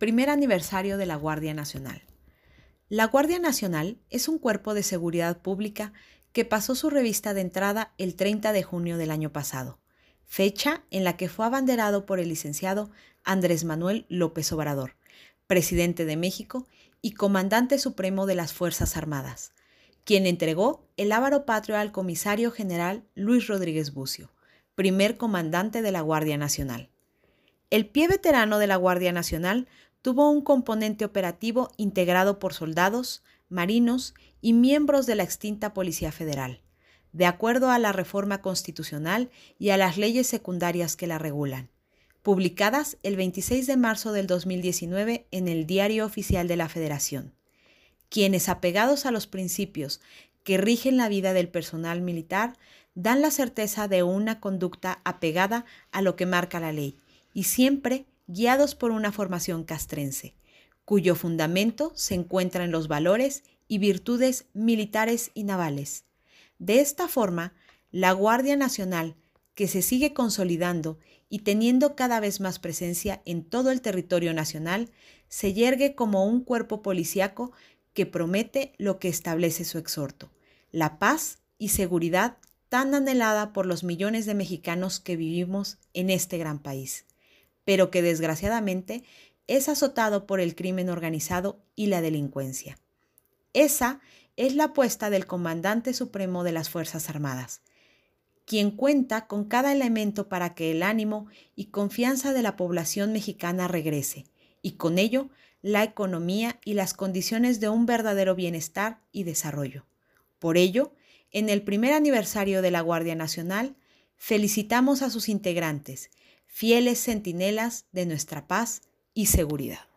Primer aniversario de la Guardia Nacional. La Guardia Nacional es un cuerpo de seguridad pública que pasó su revista de entrada el 30 de junio del año pasado, fecha en la que fue abanderado por el licenciado Andrés Manuel López Obrador, presidente de México y comandante supremo de las Fuerzas Armadas, quien entregó el ávaro patrio al comisario general Luis Rodríguez Bucio, primer comandante de la Guardia Nacional. El pie veterano de la Guardia Nacional tuvo un componente operativo integrado por soldados, marinos y miembros de la extinta Policía Federal, de acuerdo a la reforma constitucional y a las leyes secundarias que la regulan, publicadas el 26 de marzo del 2019 en el Diario Oficial de la Federación. Quienes, apegados a los principios que rigen la vida del personal militar, dan la certeza de una conducta apegada a lo que marca la ley y siempre guiados por una formación castrense, cuyo fundamento se encuentra en los valores y virtudes militares y navales. De esta forma, la Guardia Nacional, que se sigue consolidando y teniendo cada vez más presencia en todo el territorio nacional, se yergue como un cuerpo policiaco que promete lo que establece su exhorto, la paz y seguridad tan anhelada por los millones de mexicanos que vivimos en este gran país pero que desgraciadamente es azotado por el crimen organizado y la delincuencia. Esa es la apuesta del comandante supremo de las Fuerzas Armadas, quien cuenta con cada elemento para que el ánimo y confianza de la población mexicana regrese, y con ello la economía y las condiciones de un verdadero bienestar y desarrollo. Por ello, en el primer aniversario de la Guardia Nacional, felicitamos a sus integrantes fieles centinelas de nuestra paz y seguridad.